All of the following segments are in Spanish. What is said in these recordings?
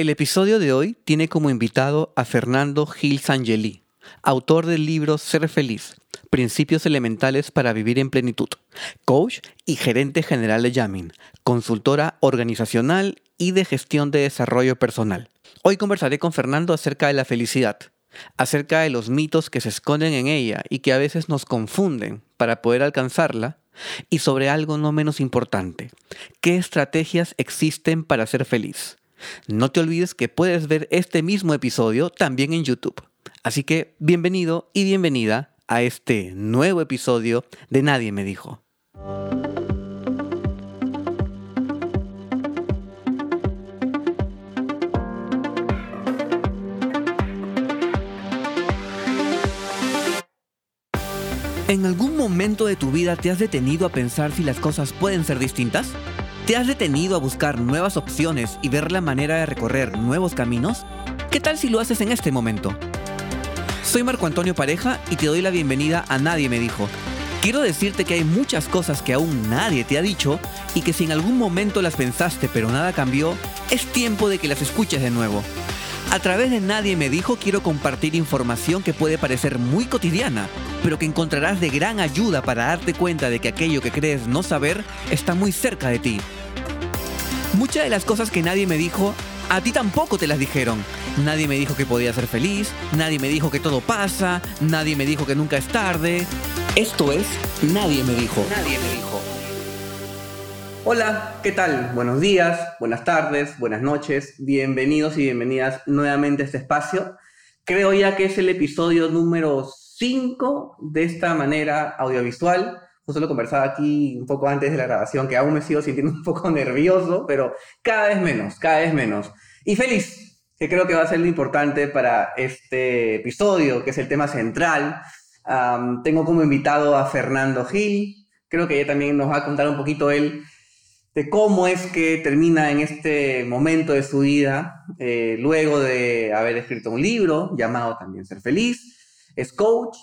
El episodio de hoy tiene como invitado a Fernando Gil Sangeli, autor del libro Ser Feliz, Principios Elementales para Vivir en Plenitud, coach y gerente general de Yamin, consultora organizacional y de gestión de desarrollo personal. Hoy conversaré con Fernando acerca de la felicidad, acerca de los mitos que se esconden en ella y que a veces nos confunden para poder alcanzarla, y sobre algo no menos importante, qué estrategias existen para ser feliz. No te olvides que puedes ver este mismo episodio también en YouTube. Así que bienvenido y bienvenida a este nuevo episodio de Nadie me dijo. ¿En algún momento de tu vida te has detenido a pensar si las cosas pueden ser distintas? ¿Te has detenido a buscar nuevas opciones y ver la manera de recorrer nuevos caminos? ¿Qué tal si lo haces en este momento? Soy Marco Antonio Pareja y te doy la bienvenida a Nadie me dijo. Quiero decirte que hay muchas cosas que aún nadie te ha dicho y que si en algún momento las pensaste pero nada cambió, es tiempo de que las escuches de nuevo. A través de Nadie me dijo quiero compartir información que puede parecer muy cotidiana, pero que encontrarás de gran ayuda para darte cuenta de que aquello que crees no saber está muy cerca de ti. Muchas de las cosas que nadie me dijo, a ti tampoco te las dijeron. Nadie me dijo que podía ser feliz, nadie me dijo que todo pasa, nadie me dijo que nunca es tarde. Esto es Nadie me dijo. Nadie me dijo. Hola, ¿qué tal? Buenos días, buenas tardes, buenas noches. Bienvenidos y bienvenidas nuevamente a este espacio. Creo ya que es el episodio número 5 de esta manera audiovisual justo lo conversaba aquí un poco antes de la grabación, que aún me sigo sintiendo un poco nervioso, pero cada vez menos, cada vez menos. Y feliz, que creo que va a ser lo importante para este episodio, que es el tema central. tengo como invitado a Fernando Gil, creo que ella también nos va a contar un poquito él de cómo es que termina en este momento de su vida, eh, luego de haber escrito un libro llamado también Ser Feliz. Es coach,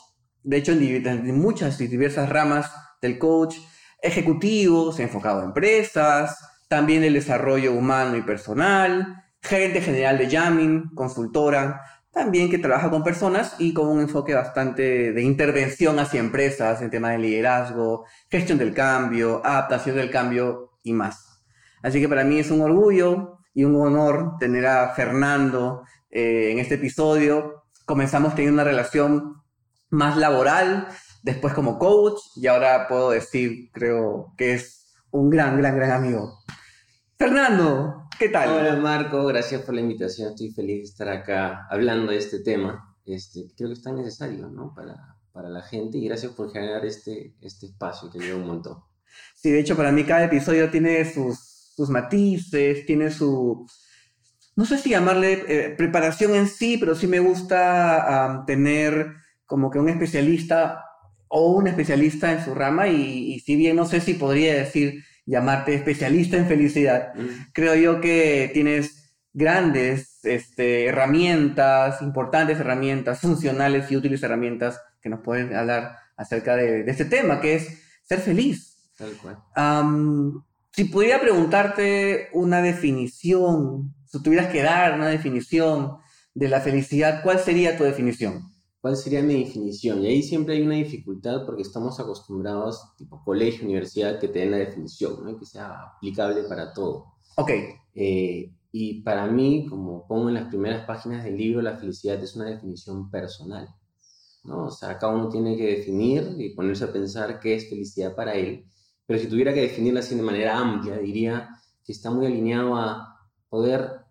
de hecho en, en muchas y diversas ramas del coach ejecutivo, se ha enfocado a empresas, también el desarrollo humano y personal, gerente general de Yamin, consultora, también que trabaja con personas y con un enfoque bastante de intervención hacia empresas en temas de liderazgo, gestión del cambio, adaptación del cambio y más. Así que para mí es un orgullo y un honor tener a Fernando eh, en este episodio. Comenzamos teniendo una relación más laboral, después como coach y ahora puedo decir, creo que es un gran, gran, gran amigo. Fernando, ¿qué tal? Hola Marco, gracias por la invitación. Estoy feliz de estar acá hablando de este tema. Este, creo que es tan necesario ¿no? para, para la gente y gracias por generar este, este espacio que lleva un montón. Sí, de hecho para mí cada episodio tiene sus, sus matices, tiene su, no sé si llamarle eh, preparación en sí, pero sí me gusta tener como que un especialista o un especialista en su rama y, si bien no sé si podría decir llamarte especialista en felicidad, mm. creo yo que tienes grandes este, herramientas, importantes herramientas, funcionales y útiles herramientas que nos pueden hablar acerca de, este tema, que es ser feliz. Tal cual. si pudiera preguntarte una definición, si tuvieras que dar una definición de la felicidad, ¿cuál sería tu definición? ¿Cuál sería mi definición? Y ahí siempre hay una dificultad porque estamos acostumbrados, tipo colegio, universidad, que te den la definición, ¿no? que sea aplicable para todo. Ok. Eh, y para mí, como pongo en las primeras páginas del libro, la felicidad es una definición personal. ¿no? O sea, cada uno tiene que definir y ponerse a pensar qué es felicidad para él. Pero si tuviera que definirla así de manera amplia, diría que está muy alineado a poder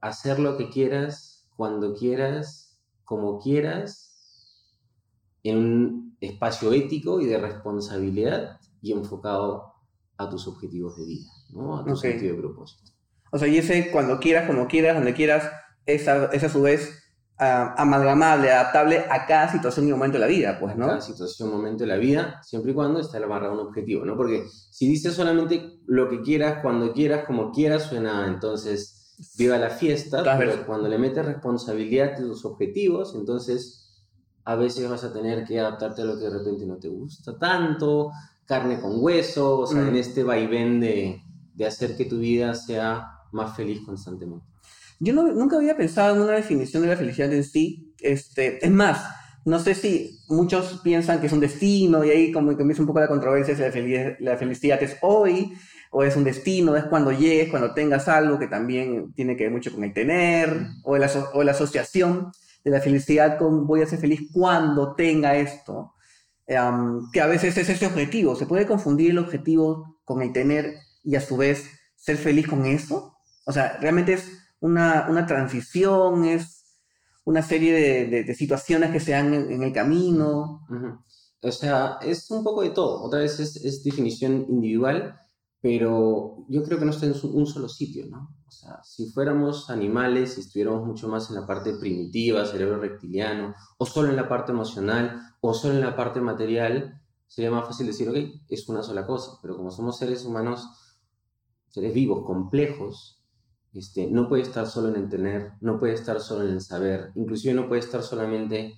hacer lo que quieras, cuando quieras como quieras, en un espacio ético y de responsabilidad y enfocado a tus objetivos de vida, ¿no? a tu sentido de propósito. O sea, y ese cuando quieras, como quieras, donde quieras, es a, a su vez amalgamable, adaptable a cada situación y momento de la vida, pues, ¿no? Cada situación, momento de la vida, siempre y cuando esté amarrado a un objetivo, ¿no? Porque si dices solamente lo que quieras, cuando quieras, como quieras, suena entonces viva la fiesta, pero cuando le metes responsabilidad de tus objetivos, entonces a veces vas a tener que adaptarte a lo que de repente no te gusta tanto, carne con hueso, o sea, en mm. este vaivén de, de hacer que tu vida sea más feliz constantemente. Yo no, nunca había pensado en una definición de la felicidad en sí. Este, es más, no sé si muchos piensan que es un destino y ahí como que comienza un poco la controversia si la felicidad, la felicidad es hoy o es un destino, es cuando llegues, cuando tengas algo que también tiene que ver mucho con el tener o la, o la asociación de la felicidad con voy a ser feliz cuando tenga esto, que a veces es ese objetivo. Se puede confundir el objetivo con el tener y a su vez ser feliz con eso. O sea, realmente es una, una transición, es una serie de, situaciones que se dan en, el camino. O sea, es un poco de todo. Otra vez es, es definición individual pero yo creo que no está en un solo sitio, ¿no? O sea, si fuéramos animales, si estuviéramos mucho más en la parte primitiva, cerebro reptiliano, o solo en la parte emocional, o solo en la parte material, sería más fácil decir, ok, es una sola cosa, pero como somos seres humanos, seres vivos, complejos, este, no puede estar solo en el tener, no puede estar solo en el saber, inclusive no puede estar solamente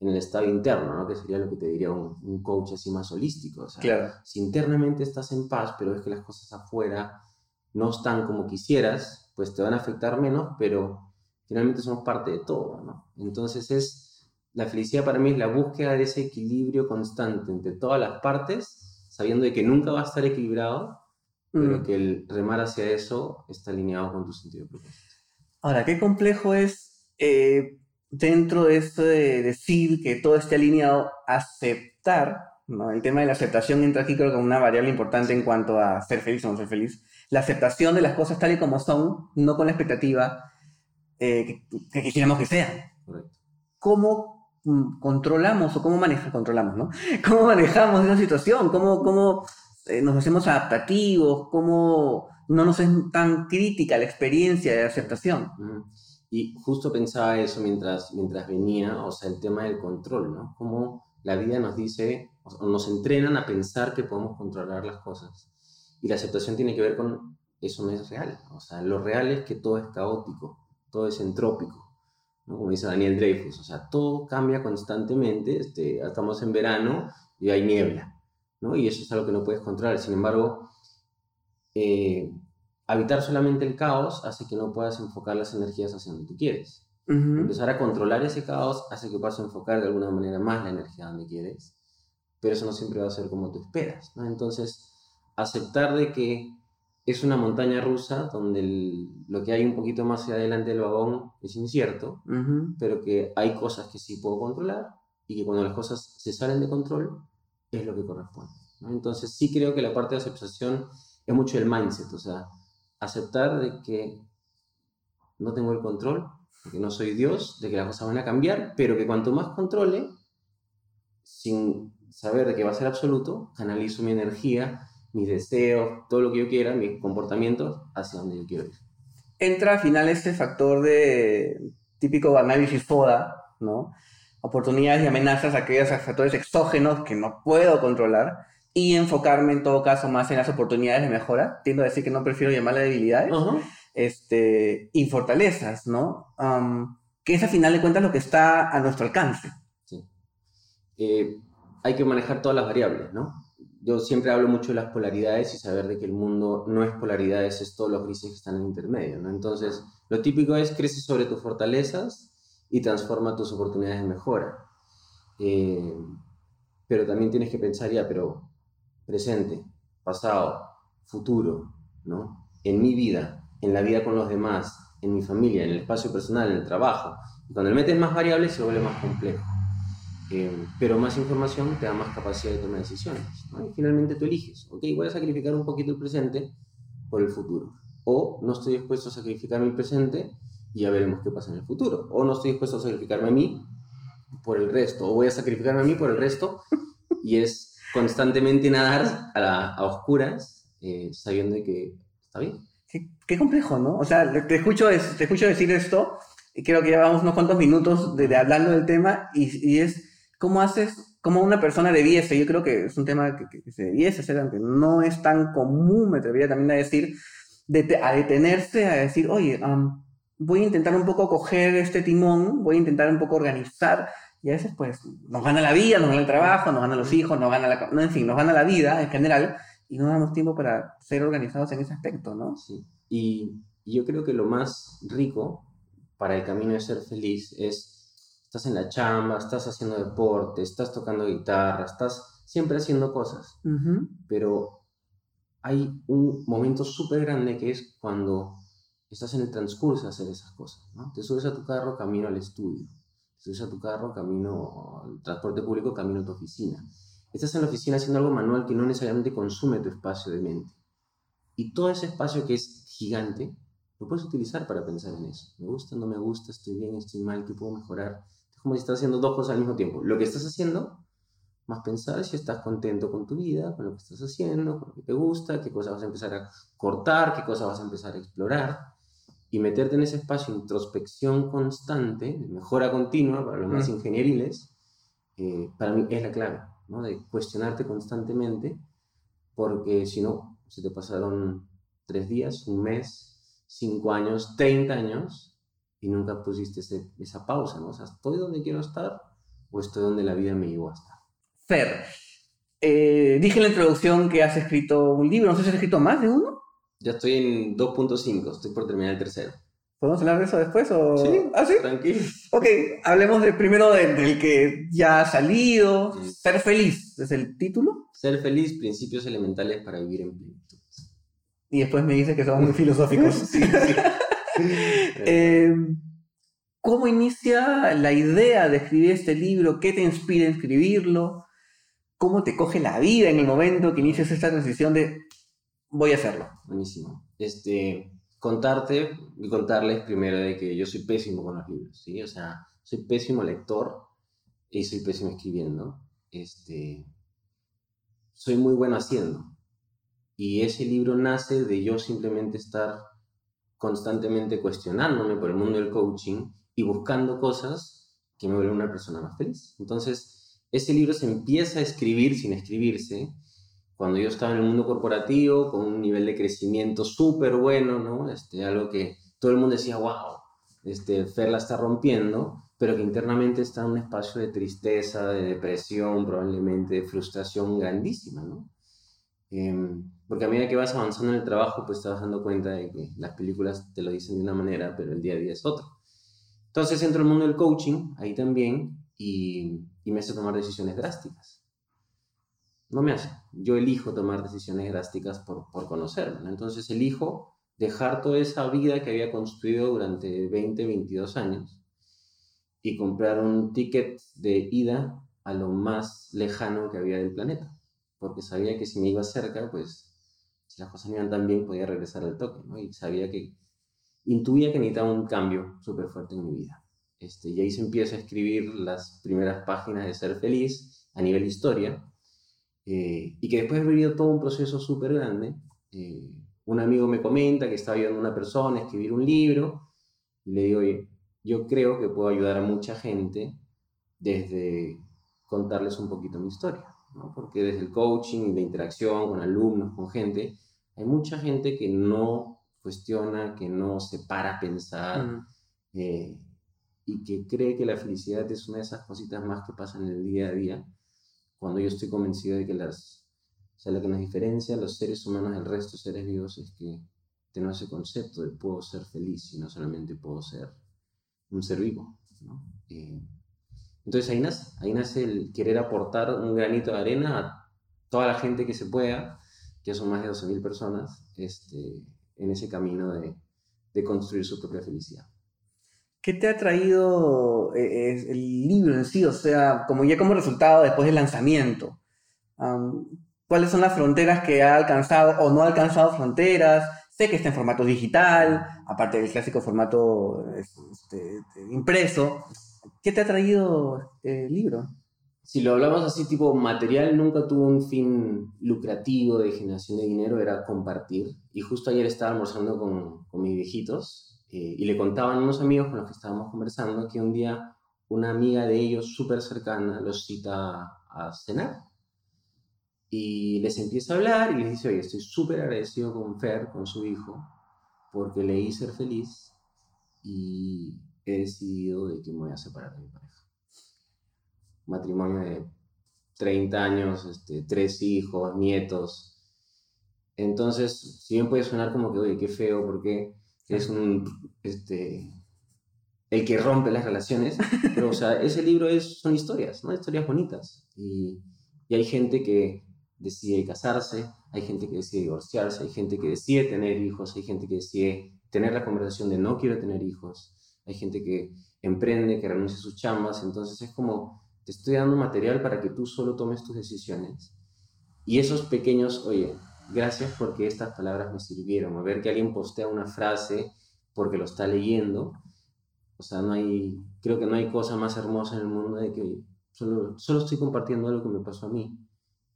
en el estado interno, ¿no? que sería lo que te diría un, coach así más holístico. O sea, claro. Si internamente estás en paz, pero ves que las cosas afuera no están como quisieras, pues te van a afectar menos, pero finalmente somos parte de todo. ¿no? Entonces es, la felicidad para mí es la búsqueda de ese equilibrio constante entre todas las partes, sabiendo de que nunca va a estar equilibrado, pero mm. que el remar hacia eso está alineado con tu sentido de propósito. Ahora, qué complejo es... Eh dentro de esto de decir que todo esté alineado, aceptar, ¿no? el tema de la aceptación entra aquí creo que una variable importante en cuanto a ser feliz o no ser feliz, la aceptación de las cosas tal y como son, no con la expectativa eh, que, quisiéramos que sean. ¿Cómo mm, controlamos o cómo manejamos, controlamos, ¿no? ¿Cómo manejamos esa situación? ¿Cómo, cómo eh, nos hacemos adaptativos? ¿Cómo no nos es tan crítica la experiencia de aceptación? Y justo pensaba eso mientras, mientras venía, o sea, el tema del control, ¿no? Cómo la vida nos dice, o nos entrenan a pensar que podemos controlar las cosas. Y la aceptación tiene que ver con eso no es real. O sea, lo real es que todo es caótico, todo es entrópico, ¿no? como dice Daniel Dreyfus. O sea, todo cambia constantemente. Este, estamos en verano y hay niebla, ¿no? Y eso es algo que no puedes controlar. Sin embargo, eh, habitar solamente el caos hace que no puedas enfocar las energías hacia donde tú quieres. Empezar a controlar ese caos hace que puedas enfocar de alguna manera más la energía donde quieres, pero eso no siempre va a ser como tú esperas. ¿no? Entonces, aceptar de que es una montaña rusa donde lo que hay un poquito más hacia adelante del vagón es incierto, pero que hay cosas que sí puedo controlar y que cuando las cosas se salen de control es lo que corresponde. Entonces, sí creo que la parte de aceptación es mucho el mindset, o sea, aceptar de que no tengo el control, de que no soy Dios, de que las cosas van a cambiar, pero que cuanto más controle, sin saber de que va a ser absoluto, canalizo mi energía, mis deseos, todo lo que yo quiera, mis comportamientos hacia donde yo quiero ir. Entra al final este factor de típico análisis FODA, ¿no? Oportunidades y amenazas, aquellos factores exógenos que no puedo controlar y enfocarme en todo caso más en las oportunidades de mejora. Tiendo a decir que no prefiero llamarla debilidades este, y fortalezas, ¿no? que es a final de cuentas lo que está a nuestro alcance. Sí. Eh, hay que manejar todas las variables, ¿no? Yo siempre hablo mucho de las polaridades y saber de que el mundo no es polaridades, es todos los grises que están en el intermedio, ¿no? Entonces, lo típico es crece sobre tus fortalezas y transforma tus oportunidades de mejora. Eh, pero también tienes que pensar ya, pero presente, pasado, futuro, ¿no? En mi vida, en la vida con los demás, en mi familia, en el espacio personal, en el trabajo. Y cuando le metes más variables se vuelve más complejo. Eh, pero más información te da más capacidad de tomar decisiones. Y finalmente tú eliges, ok, voy a sacrificar un poquito el presente por el futuro. O no estoy dispuesto a sacrificarme el presente ya veremos qué pasa en el futuro. O no estoy dispuesto a sacrificarme a mí por el resto. O voy a sacrificarme a mí por el resto y es constantemente nadar a, a oscuras eh, sabiendo que está bien. Qué, complejo, ¿no? O sea, te escucho, te escucho decir esto y creo que llevamos unos cuantos minutos de, hablando del tema y, y, es cómo haces, cómo una persona debiese, yo creo que es un tema que, se debiese hacer, aunque no es tan común, me atrevería también a decir, de, a detenerse, a decir, oye, voy a intentar un poco coger este timón, voy a intentar un poco organizar y a veces, pues, nos gana la vida, nos gana el trabajo, nos gana los hijos, nos gana la... No, en fin, nos gana la vida en general y no damos tiempo para ser organizados en ese aspecto, ¿no? Sí. Y, yo creo que lo más rico para el camino de ser feliz es, estás en la chamba, estás haciendo deporte, estás tocando guitarra, estás siempre haciendo cosas, pero hay un momento súper grande que es cuando estás en el transcurso de hacer esas cosas, ¿no? Te subes a tu carro camino al estudio, te subes a tu carro camino al transporte público, camino a tu oficina. Estás en la oficina haciendo algo manual que no necesariamente consume tu espacio de mente. Y todo ese espacio que es gigante, lo puedes utilizar para pensar en eso. Me gusta, no me gusta, estoy bien, estoy mal, ¿qué puedo mejorar? Es como si estás haciendo dos cosas al mismo tiempo. Lo que estás haciendo, más pensar si estás contento con tu vida, con lo que estás haciendo, con lo que te gusta, qué cosas vas a empezar a cortar, qué cosas vas a empezar a explorar. Y meterte en ese espacio de introspección constante, de mejora continua para los más ingenieriles, eh, para mí es la clave, ¿no? De cuestionarte constantemente, porque si no, se te pasaron tres días, un mes, cinco años, 30 años, y nunca pusiste esa pausa, ¿no? O sea, ¿estoy donde quiero estar o estoy donde la vida me llevó a estar? Fer, eh, dije en la introducción que has escrito un libro, no sé si has escrito más de uno. Ya estoy en 2.5, estoy por terminar el tercero. ¿Podemos hablar de eso después? O... Sí, ¿Ah, sí? tranquilo. Ok, hablemos de, primero del, que ya ha salido. Ser feliz, ¿es el título? Ser feliz, principios elementales para vivir en plenitud. Y después me dice que son muy filosóficos. sí, sí. Eh, ¿Cómo inicia la idea de escribir este libro? ¿Qué te inspira a escribirlo? ¿Cómo te coge la vida en el momento que inicias esta transición de voy a hacerlo? Buenísimo. Este, contarte y contarles primero de que yo soy pésimo con los libros, ¿sí? O sea, soy pésimo lector y soy pésimo escribiendo. Este, soy muy bueno haciendo. Y ese libro nace de yo simplemente estar constantemente cuestionándome por el mundo del coaching y buscando cosas que me vuelven una persona más feliz. Entonces, ese libro se empieza a escribir sin escribirse cuando yo estaba en el mundo corporativo con un nivel de crecimiento súper bueno, ¿no? Este, algo que todo el mundo decía, wow, este, Fer la está rompiendo, pero que internamente está en un espacio de tristeza, de depresión, probablemente de frustración grandísima, ¿no? Em, porque a medida que vas avanzando en el trabajo, pues te vas dando cuenta de que las películas te lo dicen de una manera, pero el día a día es otro. Entonces entro el mundo del coaching, ahí también, y, y me hace tomar decisiones drásticas. No me hace. Yo elijo tomar decisiones drásticas por, por conocerme. Entonces elijo dejar toda esa vida que había construido durante 20, 22 años y comprar un ticket de ida a lo más lejano que había del planeta porque sabía que si me iba cerca, pues si las cosas no iban tan bien, podía regresar al toque, ¿no? Y sabía que, intuía que necesitaba un cambio súper fuerte en mi vida. Este, y ahí se empieza a escribir las primeras páginas de Ser Feliz a nivel historia, eh, y que después he vivido todo un proceso súper grande. Eh, un amigo me comenta que estaba ayudando a una persona a escribir un libro, y le digo, oye, yo creo que puedo ayudar a mucha gente desde contarles un poquito mi historia porque desde el coaching y la interacción con alumnos, con gente, hay mucha gente que no cuestiona, que no se para a pensar eh, y que cree que la felicidad es una de esas cositas más que pasan en el día a día, cuando yo estoy convencido de que las, o sea, lo que nos diferencia a los seres humanos del resto de seres vivos es que tenemos ese concepto de puedo ser feliz y no solamente puedo ser un ser vivo. ¿no? Eh, entonces ahí nace, ahí nace el querer aportar un granito de arena a toda la gente que se pueda, que son más de 12.000 personas, este, en ese camino de, de, construir su propia felicidad. ¿Qué te ha traído eh, el libro en sí? O sea, como ya como resultado después del lanzamiento. ¿Cuáles son las fronteras que ha alcanzado o no ha alcanzado fronteras? Sé que está en formato digital, aparte del clásico formato este, impreso. ¿Qué te ha traído el libro? Si lo hablamos así, tipo material, nunca tuvo un fin lucrativo de generación de dinero, era compartir. Y justo ayer estaba almorzando con, con mis viejitos eh, y le contaban unos amigos con los que estábamos conversando que un día una amiga de ellos súper cercana los cita a cenar. Y les empieza a hablar y les dice, oye, estoy súper agradecido con Fer, con su hijo, porque le hice ser feliz y he decidido de que me voy a separar de mi pareja. Matrimonio de 30 años, este, tres hijos, nietos. Entonces, si bien puede sonar como que, oye, qué feo, porque es un, este, el que rompe las relaciones, pero o sea, ese libro es, son historias, ¿no? Historias bonitas. Y, y hay gente que decide casarse, hay gente que decide divorciarse, hay gente que decide tener hijos, hay gente que decide tener la conversación de no quiero tener hijos, hay gente que emprende, que renuncia a sus chambas, entonces es como te estoy dando material para que tú solo tomes tus decisiones. Y esos pequeños, oye, gracias porque estas palabras me sirvieron, a ver que alguien postea una frase porque lo está leyendo, o sea, no hay, creo que no hay cosa más hermosa en el mundo de que solo, solo estoy compartiendo algo que me pasó a mí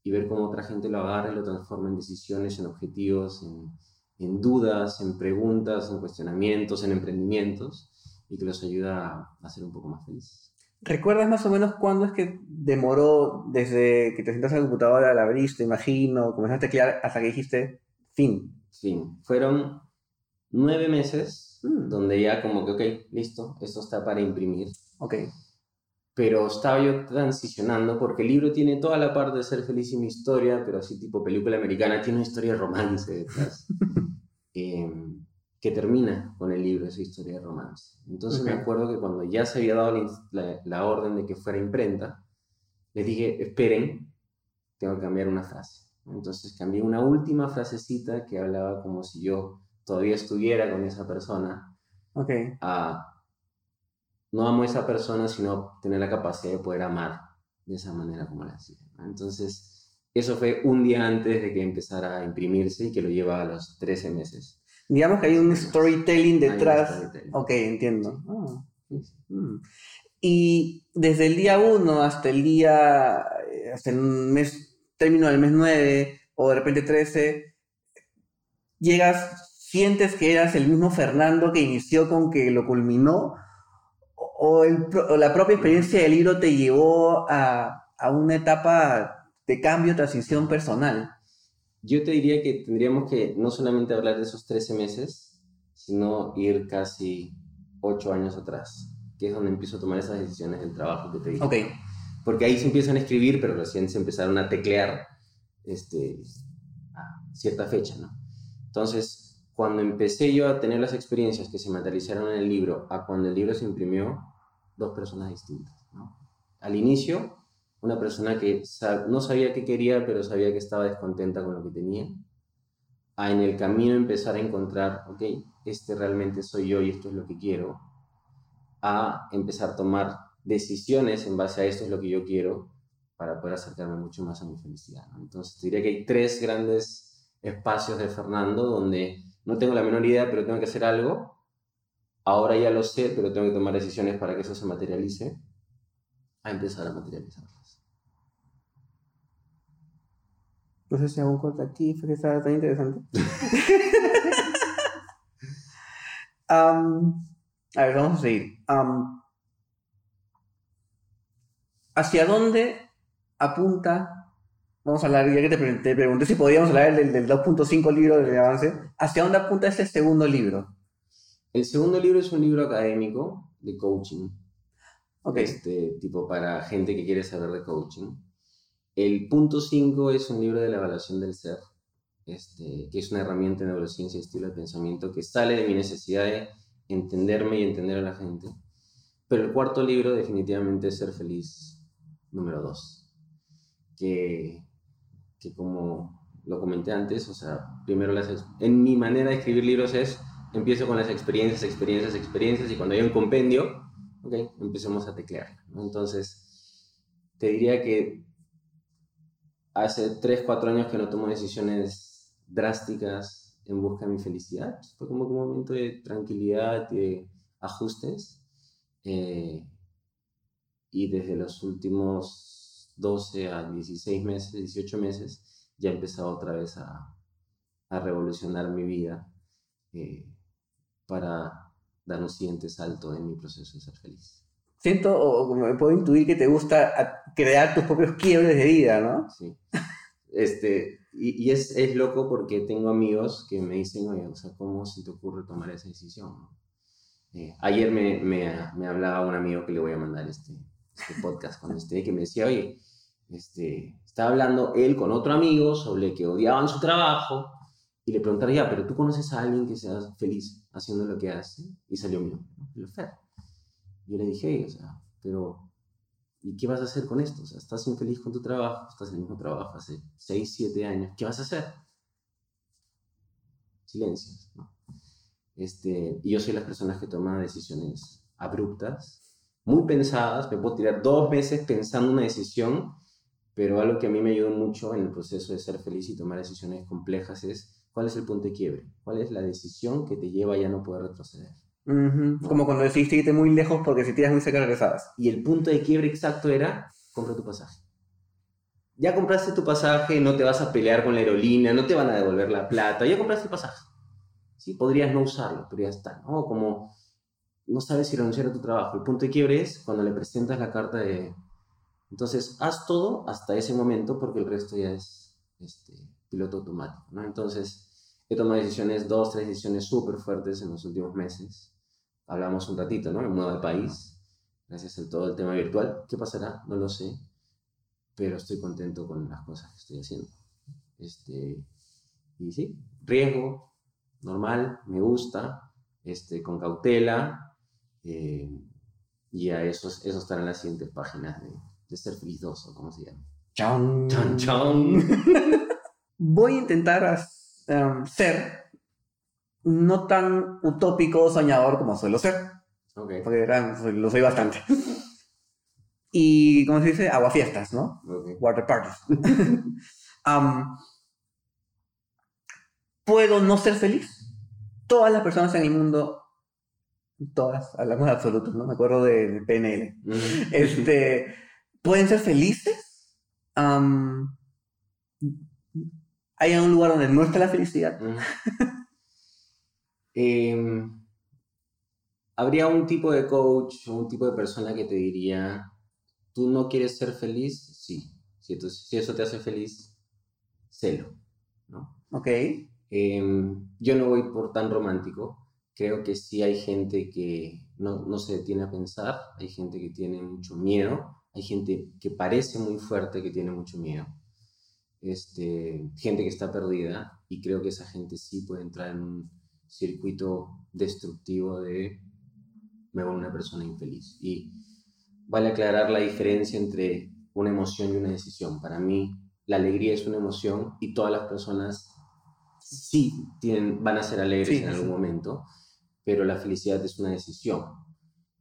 y ver cómo otra gente lo agarra y lo transforma en decisiones, en objetivos, en, en dudas, en preguntas, en cuestionamientos, en emprendimientos y que los ayuda a, ser un poco más felices. ¿Recuerdas más o menos cuándo es que demoró desde que te sientas a la computadora, la abriste, imagino, comenzaste a teclear hasta que dijiste fin? Fin. Fueron nueve meses mm. donde ya como que, ok, listo, esto está para imprimir. Ok pero estaba yo transicionando porque el libro tiene toda la parte de ser feliz y mi historia, pero así tipo película americana, tiene una historia de romance detrás, em, que termina con el libro, esa historia de romance. Entonces me acuerdo que cuando ya se había dado la, la, orden de que fuera imprenta, les dije, esperen, tengo que cambiar una frase. Entonces cambié una última frasecita que hablaba como si yo todavía estuviera con esa persona okay. a no amo a esa persona, sino tener la capacidad de poder amar de esa manera como la hacía. Entonces, eso fue un día antes de que empezara a imprimirse y que lo lleva a los 13 meses. Digamos que hay un storytelling detrás. Ok, entiendo. Mm. Y desde el día 1 hasta el día, hasta el mes, término del mes 9 o de repente 13, llegas, sientes que eras el mismo Fernando que inició con que lo culminó o, la propia experiencia del libro te llevó a, a una etapa de cambio, transición personal? Yo te diría que tendríamos que no solamente hablar de esos 13 meses, sino ir casi 8 años atrás, que es donde empiezo a tomar esas decisiones del trabajo que te dije. Ok. Porque ahí se empiezan a escribir, pero recién se empezaron a teclear este, a cierta fecha, ¿no? Entonces, cuando empecé yo a tener las experiencias que se materializaron en el libro, a cuando el libro se imprimió, dos personas distintas. ¿no? Al inicio, una persona que no sabía qué quería, pero sabía que estaba descontenta con lo que tenía. A en el camino empezar a encontrar, ok, este realmente soy yo y esto es lo que quiero. A empezar a tomar decisiones en base a esto es lo que yo quiero para poder acercarme mucho más a mi felicidad. Entonces, diría que hay tres grandes espacios de Fernando donde no tengo la menor idea, pero tengo que hacer algo ahora ya lo sé, pero tengo que tomar decisiones para que eso se materialice, a empezar a materializarlas. No sé si hago un corte aquí, que estaba tan interesante. a ver, vamos a seguir. ¿Hacia dónde apunta? Vamos a hablar, ya que te pregunté, si podíamos hablar del, del 2.5 libro de avance. ¿Hacia dónde apunta este segundo libro? El segundo libro es un libro académico de coaching. Ok. Este, tipo para gente que quiere saber de coaching. El punto 5 es un libro de la evaluación del ser, este, que es una herramienta de neurociencia y estilo de pensamiento que sale de mi necesidad de entenderme y entender a la gente. Pero el cuarto libro definitivamente es Ser Feliz número 2, que, que como lo comenté antes, o sea, primero las, en mi manera de escribir libros es empiezo con las experiencias, experiencias, experiencias, y cuando hay un compendio, ok, empecemos a teclear. Entonces, te diría que hace 3, 4 años que no tomo decisiones drásticas en busca de mi felicidad. Fue como un momento de tranquilidad, de ajustes. Eh, y desde los últimos 12 a 16 meses, 18 meses, ya he empezado otra vez a, a revolucionar mi vida. Eh, para dar un siguiente salto en mi proceso de ser feliz. Siento, o me puedo intuir que te gusta crear tus propios quiebres de vida, ¿no? Sí. Este, y, y es, es, loco porque tengo amigos que me dicen, oye, o sea, ¿cómo se te ocurre tomar esa decisión? Eh, ayer me, me, me, hablaba un amigo que le voy a mandar este, este podcast con este, que me decía, oye, este, estaba hablando él con otro amigo sobre que odiaban su trabajo y le preguntaría, pero tú conoces a alguien que sea feliz haciendo lo que hace, y salió mío, ¿no? Fer. Yo le dije, o sea, pero ¿y qué vas a hacer con esto? O sea, estás infeliz con tu trabajo, estás en el mismo trabajo hace 6, 7 años, ¿qué vas a hacer? Silencios, ¿no? Este, y yo soy las personas que toman decisiones abruptas, muy pensadas, me puedo tirar dos meses pensando una decisión, pero algo que a mí me ayudó mucho en el proceso de ser feliz y tomar decisiones complejas es cuál es el punto de quiebre, cuál es la decisión que te lleva a ya no poder retroceder. Como cuando decidiste irte muy lejos porque si tiras muy cerca regresabas. Y el punto de quiebre exacto era, compra tu pasaje. Ya compraste tu pasaje, no te vas a pelear con la aerolínea, no te van a devolver la plata, ya compraste el pasaje. Sí, podrías no usarlo, pero ya está, ¿no? Como no sabes si renunciar a tu trabajo. El punto de quiebre es cuando le presentas la carta de... Entonces, haz todo hasta ese momento porque el resto ya es este, piloto automático, ¿no? Entonces, he tomado decisiones, dos, tres decisiones súper fuertes en los últimos meses hablamos un ratito, ¿no? Me mudo de país, gracias a todo el tema virtual. ¿Qué pasará? No lo sé, pero estoy contento con las cosas que estoy haciendo. Este, y sí, riesgo, normal, me gusta, este, con cautela, eh, y a esos, eso estará en las siguientes páginas de, de Ser Felizoso, ¿cómo se llama? Chao. Chan, chan. Voy a intentar um, ser no tan utópico o soñador como suelo ser. Porque lo soy bastante. Y, como se dice, aguafiestas, ¿no? Water parties. ¿Puedo no ser feliz? Todas las personas en el mundo, todas, hablamos de absolutos, ¿no? Me acuerdo de, PNL. Mm. Este, ¿Pueden ser felices? ¿Hay un lugar donde no está la felicidad? Mm. Em, Habría un tipo de coach o un tipo de persona que te diría, ¿tú no quieres ser feliz? Sí. Si, tú- si eso te hace feliz, celo, ¿no? Ok. Em, yo no voy por tan romántico. Creo que sí hay gente que no, no se detiene a pensar, hay gente que tiene mucho miedo, hay gente que parece muy fuerte que tiene mucho miedo, este, gente que está perdida y creo que esa gente sí puede entrar en un circuito destructivo de me vuelvo una persona infeliz. Y vale aclarar la diferencia entre una emoción y una decisión. Para mí, la alegría es una emoción y todas las personas sí tienen, van a ser alegres Sí, en sí. algún momento, pero la felicidad es una decisión.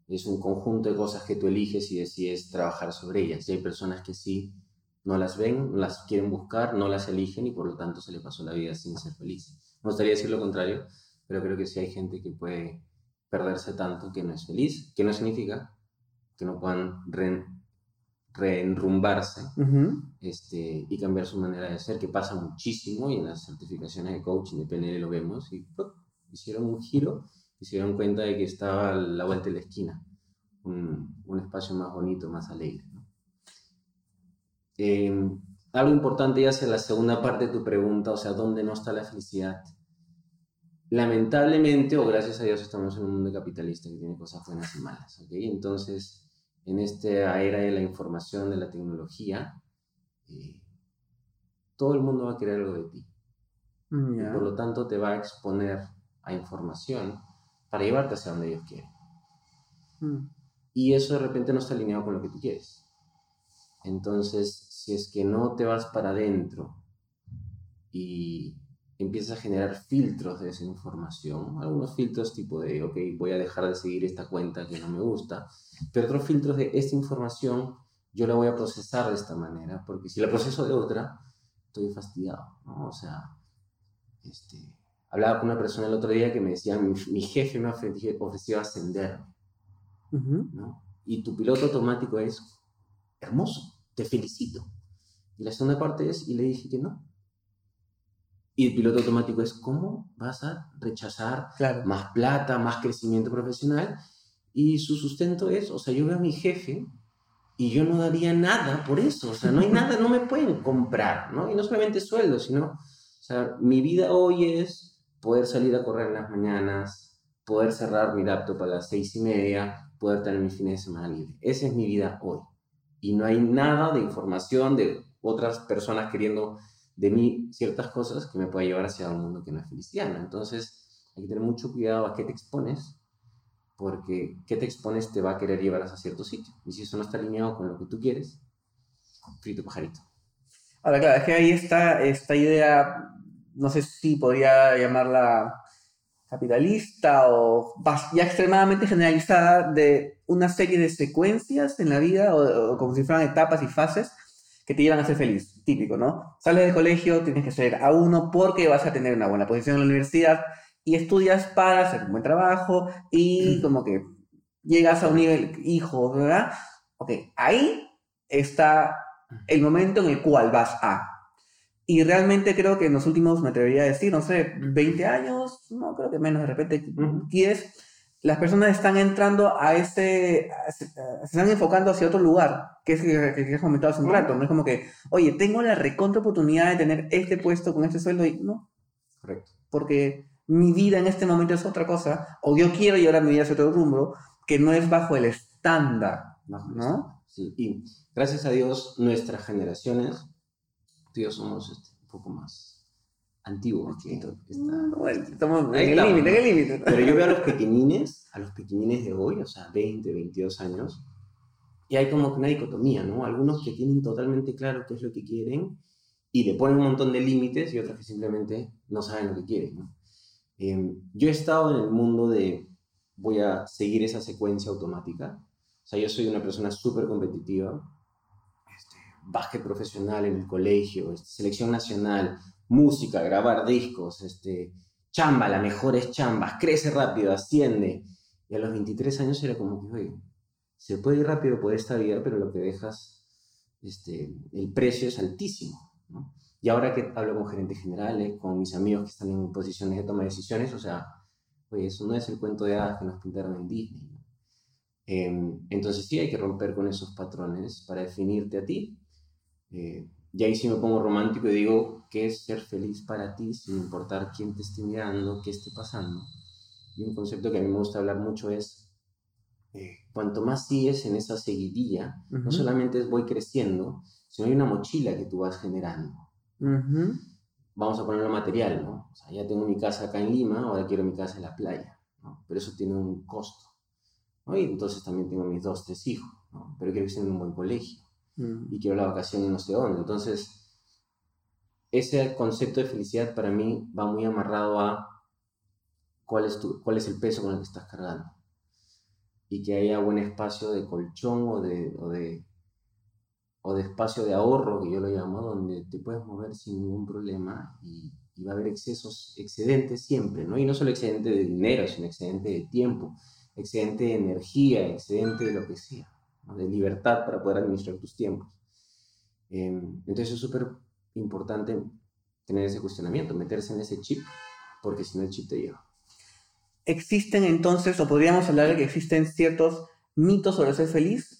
Es un conjunto de cosas que tú eliges y decides trabajar sobre ellas. Y hay personas que sí no las ven, no las quieren buscar, no las eligen y por lo tanto se le pasó la vida sin ser feliz. Me gustaría decir lo contrario, pero creo que sí hay gente que puede perderse tanto que no es feliz, que no significa que no puedan re- reenrumbarse Ujú. este, y cambiar su manera de ser, que pasa muchísimo y en las certificaciones de coaching de PNL lo vemos y ¡pum! hicieron un giro y se dieron cuenta de que estaba a la vuelta de la esquina, un, un espacio más bonito, más alegre. Eh, algo importante ya hacia la segunda parte de tu pregunta, o sea, ¿dónde no está la felicidad? Lamentablemente, o gracias a Dios, estamos en un mundo capitalista que tiene cosas buenas y malas, ¿ok? Entonces, en esta era de la información, de la tecnología, eh, todo el mundo va a querer algo de ti. Mm, Y por lo tanto, te va a exponer a información para llevarte hacia donde ellos quieren. Mm. Y eso de repente no está alineado con lo que tú quieres. Entonces, si es que no te vas para adentro y empiezas a generar filtros de esa información, algunos filtros tipo de, ok, voy a dejar de seguir esta cuenta que no me gusta, pero otros filtros de esta información yo la voy a procesar de esta manera, porque si la proceso de otra, estoy fastidiado, ¿no? O sea, este, hablaba con una persona el otro día que me decía, mi, mi jefe me ofreció, ofreció ascenderme. ¿no? Y tu piloto automático es hermoso, te felicito. Y la segunda parte es, y le dije que no. Y el piloto automático es, ¿cómo vas a rechazar Claro. más plata, más crecimiento profesional? Y su sustento es, o sea, yo veo a mi jefe y yo no daría nada por eso, o sea, no hay nada, no me pueden comprar, ¿no? Y no solamente sueldo, sino, o sea, mi vida hoy es poder salir a correr en las mañanas, poder cerrar mi laptop a las seis y media, poder tener mi fin de semana libre. Esa es mi vida hoy. Y no hay nada de información de otras personas queriendo de mí ciertas cosas que me pueda llevar hacia un mundo que no es feliciano. Entonces, hay que tener mucho cuidado a qué te expones, porque ¿qué te expones te va a querer llevar a cierto sitio? Y si eso no está alineado con lo que tú quieres, frito pajarito. Ahora, claro, es que ahí está esta idea, no sé si podría llamarla capitalista o ya extremadamente generalizada de una serie de secuencias en la vida o, como si fueran etapas y fases que te llevan a ser feliz, típico, ¿no? Sales del colegio, tienes que ser a uno porque vas a tener una buena posición en la universidad y estudias para hacer un buen trabajo y mm. como que llegas a un nivel hijo, ¿verdad? Ok, ahí está el momento en el cual vas a. Y realmente creo que en los últimos, me atrevería a decir, no sé, 20 años, no creo que menos, de repente 10, las personas están entrando a este, se están enfocando hacia otro lugar, que es que, que, has comentado hace un rato, no es como que, oye, tengo la recontra oportunidad de tener este puesto con este sueldo y no. Correcto. Porque mi vida en este momento es otra cosa, o yo quiero llevar mi vida hacia otro rumbo, que no es bajo el estándar, ¿no? Sí, y gracias a Dios, nuestras generaciones, tío, somos este, un poco más antiguos que esta... Mm, estamos en el límite, en el límite. Pero yo veo a los pequeñines, a los pequeñines de hoy, o sea, 20, 22 años, y hay como una dicotomía, ¿no? Algunos que tienen totalmente claro qué es lo que quieren y le ponen un montón de límites y otros que simplemente no saben lo que quieren, ¿no? Em, yo he estado en el mundo de voy a seguir esa secuencia automática. O sea, yo soy una persona súper competitiva. Este, básquet profesional en el colegio, este, selección nacional, música, grabar discos, este, chamba, las mejores chambas, crece rápido, asciende. Y a los 23 años era como que, oye, se puede ir rápido por esta vida, pero lo que dejas, este, el precio es altísimo. Y ahora que hablo con gerentes generales, con mis amigos que están en posiciones de toma de decisiones, o sea, pues eso no es el cuento de hadas que nos pintaron en Disney. Em, entonces sí hay que romper con esos patrones para definirte a ti. Eh, y ahí sí me pongo romántico y digo, ¿qué es ser feliz para ti sin importar quién te esté mirando, qué esté pasando? Y un concepto que a mí me gusta hablar mucho es, eh, cuanto más sigues en esa seguidilla, no solamente es voy creciendo, sino hay una mochila que tú vas generando. Vamos a ponerlo material, ¿no? O sea, ya tengo mi casa acá en Lima, ahora quiero mi casa en la playa, ¿no? Pero eso tiene un costo, ¿no? Y entonces también tengo mis dos, tres hijos, ¿no? Pero quiero que estén en un buen colegio y quiero la vacación en no sé dónde. Entonces, ese concepto de felicidad para mí va muy amarrado a cuál es, tu, cuál es el peso con el que estás cargando. Y que haya buen espacio de colchón o de, o de o de espacio de ahorro, que yo lo llamo, donde te puedes mover sin ningún problema y, va a haber excesos, excedentes siempre, ¿no? Y no solo excedente de dinero, sino excedente de tiempo, excedente de energía, excedente de lo que sea, de libertad para poder administrar tus tiempos. Em, entonces es súper importante tener ese cuestionamiento, meterse en ese chip, porque si no el chip te lleva. Existen entonces, o podríamos hablar de que existen ciertos mitos sobre ser feliz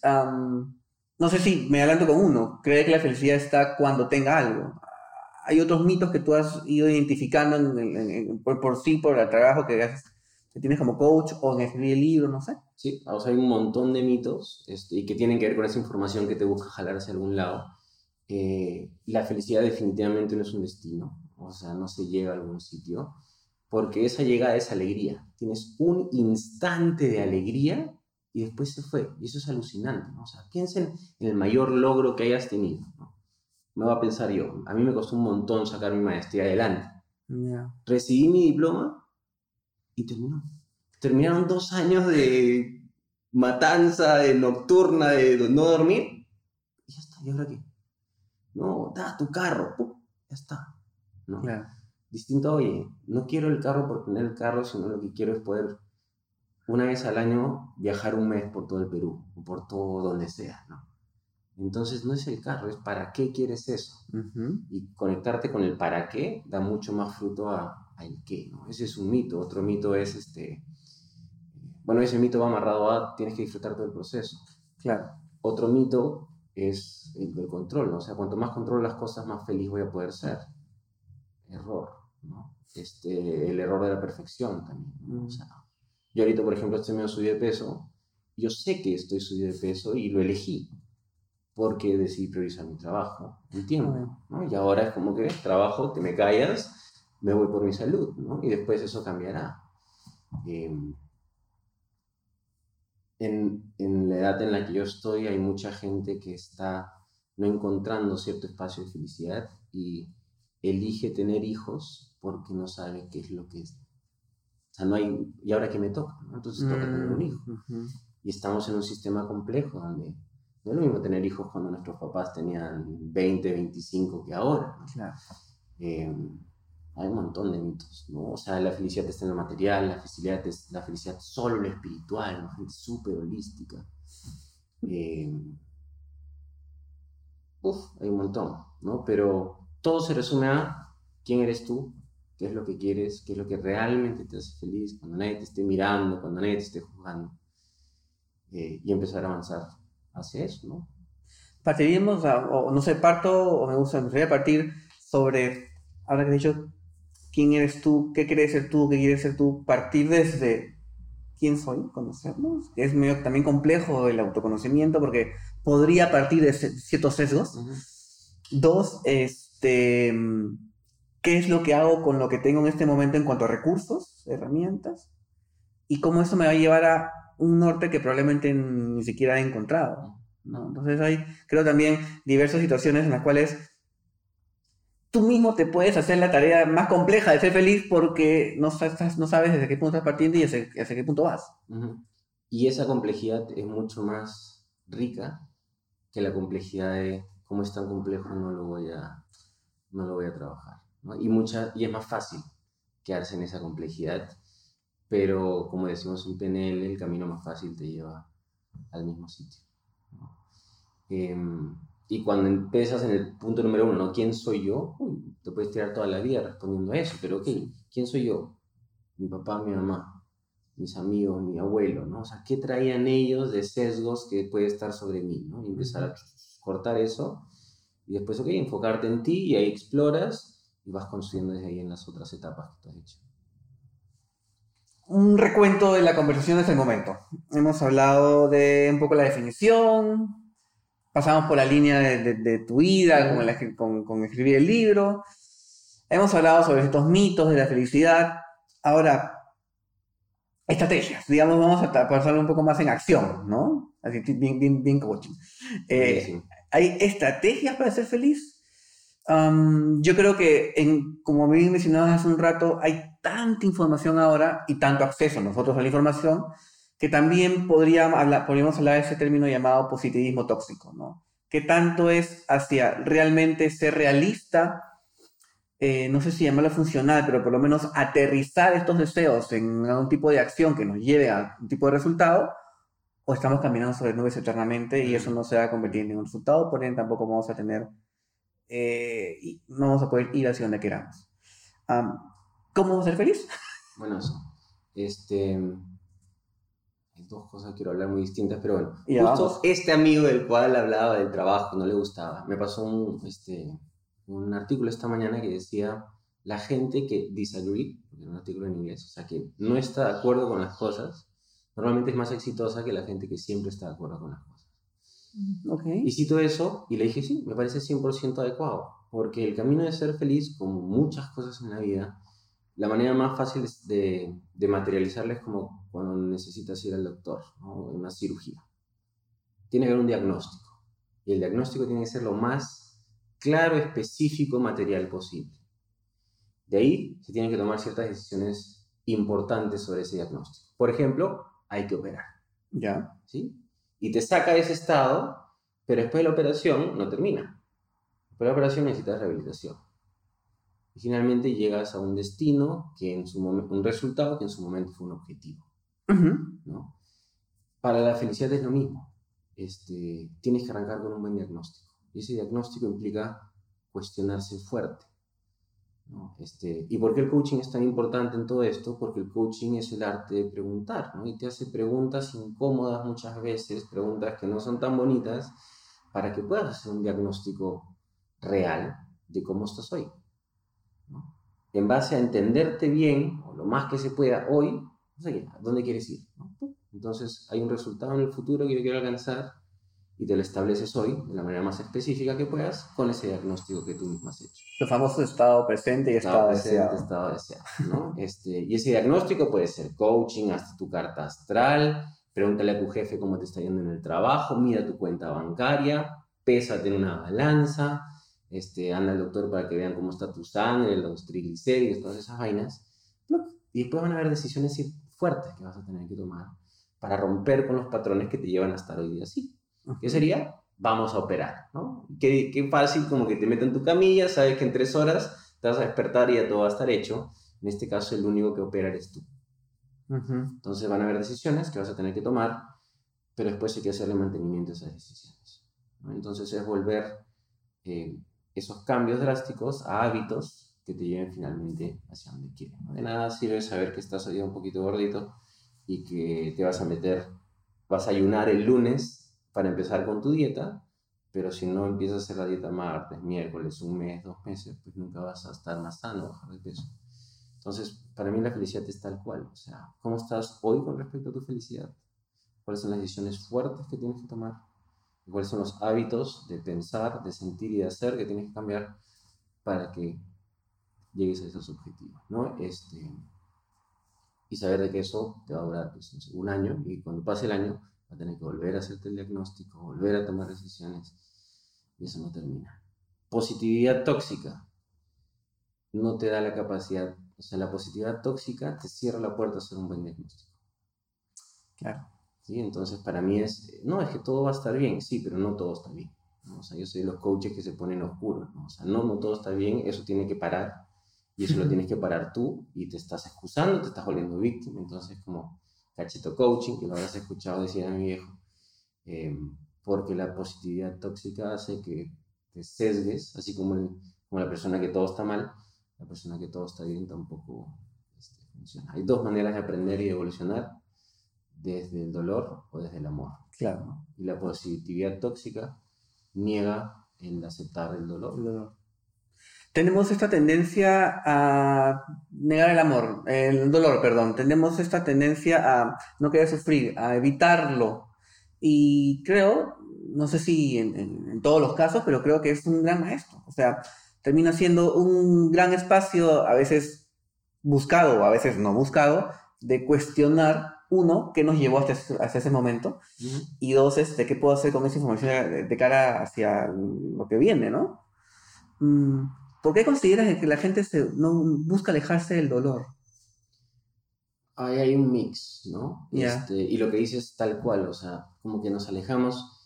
no sé si me adelanto con uno, cree que la felicidad está cuando tenga algo. Hay otros mitos que tú has ido identificando por, sí, por el trabajo que, que tienes como coach o en escribir el libro, no sé. Sí, o sea, hay un montón de mitos este, y que tienen que ver con esa información que te busca jalar hacia algún lado. Eh, la felicidad definitivamente no es un destino, o sea, no se llega a algún sitio, porque esa llegada es alegría. Tienes un instante de alegría y después se fue. Y eso es alucinante, ¿no? O sea, piensen en el mayor logro que hayas tenido, ¿no? Me voy a pensar yo, a mí me costó un montón sacar mi maestría adelante. Recibí mi diploma y terminó. Terminaron dos años de matanza, de nocturna, de no dormir. Y ya está, ¿y ahora qué? No, da tu carro, ya está. ¿no? Distinto, oye, no quiero el carro por tener el carro, sino lo que quiero es poder una vez al año viajar un mes por todo el Perú o por todo donde sea, ¿no? Entonces no es el carro, es para qué quieres eso. Y conectarte con el para qué da mucho más fruto a, el qué, ¿no? Ese es un mito. Otro mito es este... Bueno, ese mito va amarrado a tienes que disfrutar todo el proceso. Claro. Otro mito es el, control, ¿no? O sea, cuanto más controlo las cosas, más feliz voy a poder ser. Error, ¿no? Este, el error de la perfección también, ¿no? O sea, yo ahorita, por ejemplo, estoy medio subido de peso. Yo sé que estoy subido de peso y lo elegí porque decidí priorizar mi trabajo, mi tiempo, ¿no? Y ahora es como que trabajo, te me callas, me voy por mi salud, ¿no? Y después eso cambiará. Em, en, en la edad en la que yo estoy hay mucha gente que está no encontrando cierto espacio de felicidad y elige tener hijos porque no sabe qué es lo que es. O sea, no hay, ¿y ahora qué me toca? Entonces toca tener un hijo. Mm, Y estamos en un sistema complejo donde no es lo mismo tener hijos cuando nuestros papás tenían 20, 25 que ahora. ¿no? Claro. Eh, hay un montón de mitos, ¿no? O sea, la felicidad está en lo material, la felicidad es la felicidad solo en lo espiritual, ¿no? Gente súper holística. Eh, uf, hay un montón, ¿no? Pero todo se resume a quién eres tú, qué es lo que quieres, qué es lo que realmente te hace feliz, cuando nadie te esté mirando, cuando nadie te esté juzgando. Eh, y empezar a avanzar hacia eso, ¿no? Partiríamos, o no sé, parto, o me gusta, me gustaría partir sobre, ahora que has dicho, quién eres tú, qué quieres ser tú, qué quieres ser tú, partir desde quién soy, conocernos, es medio también complejo el autoconocimiento porque podría partir de ciertos sesgos. Dos, este, ¿qué es lo que hago con lo que tengo en este momento en cuanto a recursos, herramientas? Y cómo eso me va a llevar a un norte que probablemente ni siquiera he encontrado. ¿no? Entonces hay, creo también, diversas situaciones en las cuales tú mismo te puedes hacer la tarea más compleja de ser feliz porque no, no sabes desde qué punto estás partiendo y hacia, hacia qué punto vas. Ujú. Y esa complejidad es mucho más rica que la complejidad de cómo es tan complejo no lo voy a, no lo voy a trabajar. ¿no? Y, mucha, y es más fácil quedarse en esa complejidad, pero como decimos en PNL, el camino más fácil te lleva al mismo sitio. ¿no? Em, y cuando empiezas en el punto número uno, ¿no? ¿quién soy yo? Uy, te puedes tirar toda la vida respondiendo a eso, pero ok, ¿quién soy yo? Mi papá, mi mamá, mis amigos, mi abuelo, ¿no? O sea, ¿qué traían ellos de sesgos que puede estar sobre mí, ¿no? Y empezar a cortar eso y después, ok, enfocarte en ti y ahí exploras y vas construyendo desde ahí en las otras etapas que tú has hecho. Un recuento de la conversación de este momento. Hemos hablado de un poco la definición, pasamos por la línea de, de- de tu vida, con, la- con- con escribir el libro, hemos hablado sobre estos mitos de la felicidad. Ahora, estrategias, digamos, vamos a pasarlo un poco más en acción, ¿no? Así, bien, bien, bien coaching. Eh, Buenísimo. ¿Hay estrategias para ser feliz? Am, yo creo que, en, como bien mencionabas hace un rato, hay tanta información ahora y tanto acceso nosotros a la información que también podríamos hablar, podríamos hablar de ese término llamado positivismo tóxico, ¿no? ¿Qué tanto es hacia realmente ser realista? eh, no sé si llamarlo funcional, pero por lo menos aterrizar estos deseos en algún tipo de acción que nos lleve a un tipo de resultado, o estamos caminando sobre nubes eternamente y eso no se va a convertir en ningún resultado, por ende tampoco vamos a tener, eh, no vamos a poder ir hacia donde queramos. Am, ¿Cómo ser feliz? Bueno, eso. Este. Dos cosas quiero hablar muy distintas, pero bueno. Ya Justo este amigo del cual hablaba del trabajo, no le gustaba, me pasó un, este, un artículo esta mañana que decía la gente que disagree, porque era un artículo en inglés, o sea, que no está de acuerdo con las cosas, normalmente es más exitosa que la gente que siempre está de acuerdo con las cosas. Ok. Y cito eso y le dije, sí, me parece 100% adecuado, porque el camino de ser feliz, como muchas cosas en la vida, la manera más fácil de, de materializarla es como cuando necesitas ir al doctor, ¿no? Una cirugía. Tiene que haber un diagnóstico, y el diagnóstico tiene que ser lo más claro, específico, material posible. De ahí se tienen que tomar ciertas decisiones importantes sobre ese diagnóstico. Por ejemplo, hay que operar. Ya. ¿sí? Y te saca de ese estado, pero después de la operación no termina. Después de la operación necesitas rehabilitación. Y finalmente llegas a un destino, que en su un resultado que en su momento fue un objetivo. ¿no? Para la felicidad es lo mismo. Este, tienes que arrancar con un buen diagnóstico. Y ese diagnóstico implica cuestionarse fuerte. ¿no? Este, ¿Y por qué el coaching es tan importante en todo esto? Porque el coaching es el arte de preguntar, ¿no? Y te hace preguntas incómodas muchas veces, preguntas que no son tan bonitas, para que puedas hacer un diagnóstico real de cómo estás hoy. En base a entenderte bien, o lo más que se pueda hoy, no sé, ¿a dónde quieres ir? ¿no? Entonces, hay un resultado en el futuro que yo quiero alcanzar y te lo estableces hoy de la manera más específica que puedas con ese diagnóstico que tú mismo has hecho. Los famosos estado presente y estado, deseado. estado deseado, ¿no? Este, y ese diagnóstico puede ser coaching, hasta tu carta astral, Pregúntale a tu jefe cómo te está yendo en el trabajo, mira tu cuenta bancaria, pésate en una balanza, este, anda al doctor para que vean cómo está tu sangre, los triglicéridos, todas esas vainas. Y después van a haber decisiones fuertes que vas a tener que tomar para romper con los patrones que te llevan a estar hoy día así. ¿Qué sería? Vamos a operar, ¿no? Qué, qué fácil como que te meten en tu camilla, sabes que en tres horas te vas a despertar y ya todo va a estar hecho. En este caso, el único que opera eres tú. Entonces van a haber decisiones que vas a tener que tomar, pero después hay que hacerle mantenimiento a esas decisiones. Entonces es volver eh, esos cambios drásticos a hábitos que te lleven finalmente hacia donde quieres. De nada sirve saber que estás hoy un poquito gordito y que te vas a meter, vas a ayunar el lunes para empezar con tu dieta, pero si no empiezas a hacer la dieta martes, miércoles, un mes, dos meses, pues nunca vas a estar más sano, bajar de peso. Entonces, para mí la felicidad es tal cual. O sea, ¿cómo estás hoy con respecto a tu felicidad? ¿Cuáles son las decisiones fuertes que tienes que tomar? ¿Cuáles son los hábitos de pensar, de sentir y de hacer que tienes que cambiar para que llegues a esos objetivos? ¿no? Este, y saber de que eso te va a durar pues, un año y cuando pase el año va a tener que volver a hacerte el diagnóstico, volver a tomar decisiones y eso no termina. Positividad tóxica no te da la capacidad o sea, la positividad tóxica te cierra la puerta a hacer un buen diagnóstico. Claro. ¿Sí? Entonces, para mí es, no, es que todo va a estar bien, sí, pero no todo está bien. O sea, yo soy de los coaches que se ponen oscuros, ¿no? O sea, no, no todo está bien, eso tiene que parar, y eso lo tienes que parar tú, y te estás excusando, te estás volviendo víctima. Entonces, como cacheto coaching, que lo habrás escuchado decir a mi viejo, em, porque la positividad tóxica hace que te sesgues, así como, como la persona que todo está mal, la persona que todo está bien tampoco este, funciona. Hay dos maneras de aprender y evolucionar, desde el dolor o desde el amor. Claro. Y la positividad tóxica niega el aceptar el dolor. Tenemos esta tendencia a negar el amor, el dolor, perdón. Tenemos esta tendencia a no querer sufrir, a evitarlo. Y creo, no sé si en, en todos los casos, pero creo que es un gran maestro. O sea, termina siendo un gran espacio, a veces buscado o a veces no buscado, de cuestionar, uno, qué nos llevó hasta, hasta ese momento, y dos, este, qué puedo hacer con esa información de, cara hacia lo que viene, ¿no? Mm, ¿Por qué consideras que la gente se, no busca alejarse del dolor? Ahí hay un mix, ¿no? Este, y lo que dices tal cual, o sea, como que nos alejamos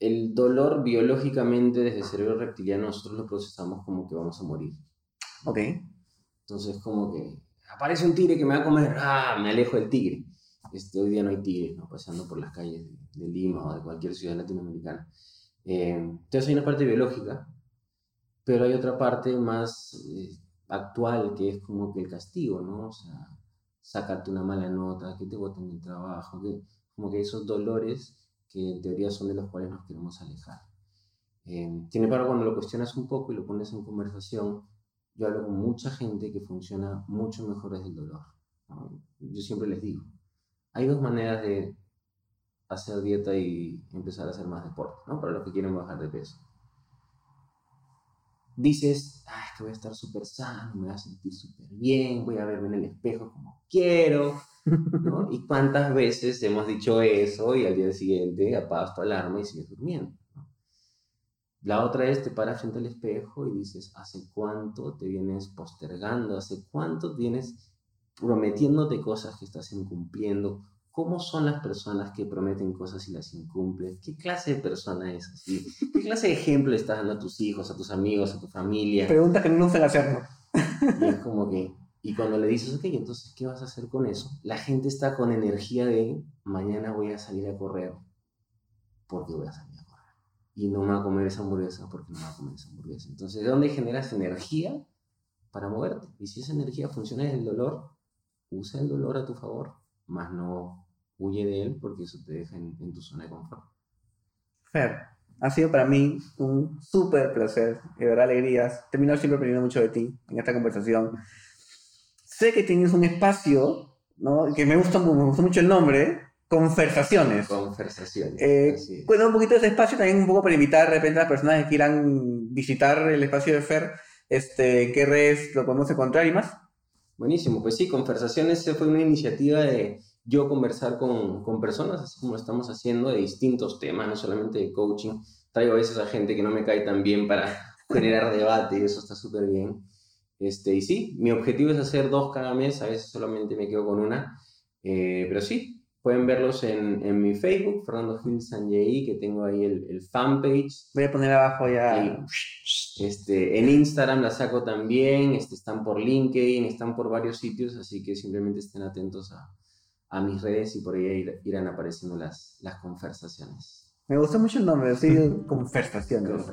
el dolor biológicamente desde el cerebro reptiliano nosotros lo procesamos como que vamos a morir. Ok. Entonces como que aparece un tigre que me va a comer, ah, me alejo del tigre. Este, hoy día no hay tigres, ¿no? Pasando por las calles de, Lima o de cualquier ciudad latinoamericana. Eh, entonces hay una parte biológica, pero hay otra parte más eh, actual que es como que el castigo, ¿no? O sea, sacarte una mala nota, que te boten del trabajo, que como que esos dolores que en teoría son de los cuales nos queremos alejar. Eh, sin embargo, cuando lo cuestionas un poco y lo pones en conversación, yo hablo con mucha gente que funciona mucho mejor desde el dolor. Yo siempre les digo, hay dos maneras de hacer dieta y empezar a hacer más deporte, ¿no? Para los que quieren bajar de peso. Dices, ah, que voy a estar súper sano, me voy a sentir súper bien, voy a verme en el espejo como quiero, ¿Y cuántas veces hemos dicho eso y al día siguiente apagas tu alarma y sigues durmiendo? La otra es te paras frente al espejo y dices, ¿hace cuánto te vienes postergando? ¿Hace cuánto tienes prometiéndote cosas que estás incumpliendo? ¿Cómo son las personas que prometen cosas y las incumplen? ¿Qué clase de persona es así? ¿Qué clase de ejemplo estás dando a tus hijos, a tus amigos, a tu familia? Pregunta que no se hacerlo. Y es como que, y cuando le dices, ok, entonces, ¿qué vas a hacer con eso? La gente está con energía de, mañana voy a salir a correr porque voy a salir a correr. Y no me va a comer esa hamburguesa porque no me va a comer esa hamburguesa. Entonces, ¿de dónde generas energía para moverte? Y si esa energía funciona desde el dolor, usa el dolor a tu favor, más no huye de él porque eso te deja en, en tu zona de confort. Fer, ha sido para mí un súper placer, de verdad alegrías. Termino siempre aprendiendo mucho de ti en esta conversación sé que tienes un espacio, ¿no? Que me gusta, me gusta mucho el nombre, Conversaciones. Conversaciones. Eh, un poquito de ese espacio, también un poco para invitar de repente a las personas que quieran visitar el espacio de Fer, este, qué redes lo podemos encontrar y más. Buenísimo, pues sí, Conversaciones fue una iniciativa de yo conversar con, con personas, así como lo estamos haciendo, de distintos temas, no solamente de coaching. Traigo a veces a gente que no me cae tan bien para generar debate y eso está súper bien. Este, y sí, mi objetivo es hacer dos cada mes, a veces solamente me quedo con una, eh, pero sí, pueden verlos en, en, mi Facebook, Fernando Gil Sanjay, que tengo ahí el, el fanpage. Voy a poner abajo ya. este, en Instagram la saco también, este, están por LinkedIn, están por varios sitios, así que simplemente estén atentos a, a mis redes y por ahí irán apareciendo las, las conversaciones. Me gusta mucho el nombre, sí, conversaciones.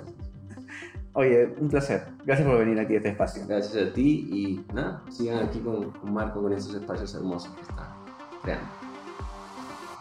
Oye, un placer. Gracias por venir aquí a este espacio. Gracias a ti y nada, sigan aquí con, con Marco con estos espacios hermosos que está creando.